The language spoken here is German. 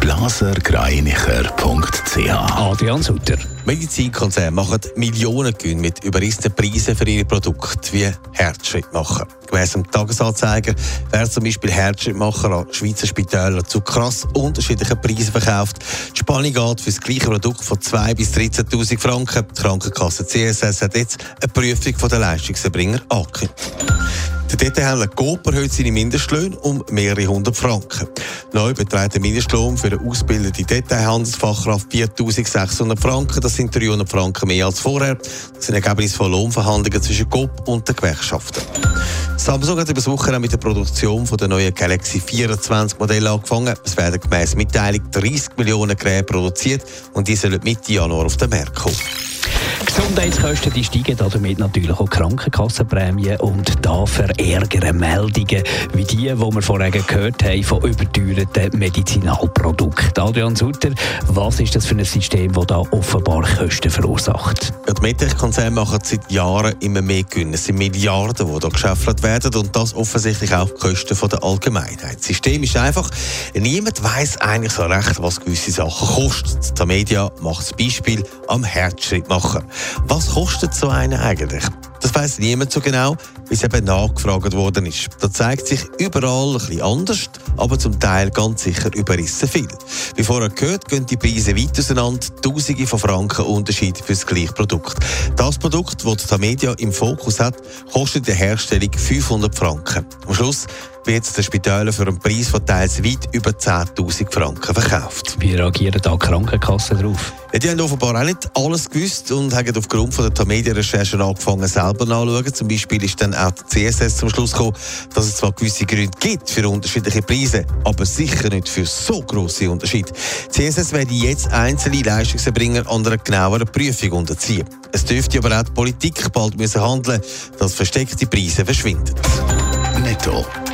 blasergreinicher.ch Adrian Sutter. Medizinkonzerne machen Millionen Gewinn mit überrissenen Preisen für ihre Produkte wie Herzschrittmacher. Gemäss dem Tagesanzeiger werden zum Beispiel Herzschrittmacher an Schweizer Spitälern zu krass unterschiedlichen Preisen verkauft. Die Spannung geht für das gleiche Produkt von 2.000 bis 13.000 Franken. Die Krankenkasse CSS hat jetzt eine Prüfung der Leistungserbringer angekündigt. Der Detailhändler Coop erhöht seine Mindestlöhne um mehrere hundert Franken. Neu beträgt der Mindestlohn für eine ausgebildete Detailhandelsfachkraft 4.600 Franken. Das sind 300 Franken mehr als vorher. Das sind Ergebnisse von Lohnverhandlungen zwischen Coop und den Gewerkschaften. Samsung hat über das Wochenende mit der Produktion der neuen Galaxy 24 Modell angefangen. Es werden gemäss Mitteilung 30 Millionen Geräte produziert und diese sollen Mitte Januar auf den Markt kommen. Gesundheitskosten die steigen damit natürlich auch Krankenkassenprämien und da verärgern Meldungen wie die, die wir vorher gehört haben von überteuerten Medizinalprodukten. Adrian Sutter, was ist das für ein System, das da offenbar Kosten verursacht? Ja, die Medtech-Konzerne machen seit Jahren immer mehr Gewinn. Es sind Milliarden, die hier geschäffelt werden und das offensichtlich auch Kosten der Allgemeinheit. Das System ist einfach, niemand weiß eigentlich so recht, was gewisse Sachen kosten. Die Media macht das Beispiel am Herzschritt machen. Was kostet so eine eigentlich? Das weiß niemand so genau, wie es eben nachgefragt worden ist. Da zeigt sich überall ein bisschen anders, aber zum Teil ganz sicher überrissen viel. Wie vorher gehört, gehen die Preise weit auseinander, Tausende von Franken Unterschied für das gleiche Produkt. Das Produkt, das die Media im Fokus hat, kostet der Herstellung 500 Franken. Am Schluss wird der Spitäler für einen Preis von teils weit über 10.000 Franken verkauft. Wie reagieren da die Krankenkassen darauf? Ja, die haben offenbar auch nicht alles gewusst und haben aufgrund von der Tamedia-Recherchen angefangen, selber nachzuschauen. Zum Beispiel ist dann auch der CSS zum Schluss gekommen, dass es zwar gewisse Gründe gibt für unterschiedliche Preise, aber sicher nicht für so grosse Unterschiede. CSS werde jetzt einzelne Leistungserbringer an einer genaueren Prüfung unterziehen. Es dürfte aber auch die Politik bald müssen handeln, dass versteckte Preise verschwinden. Netto,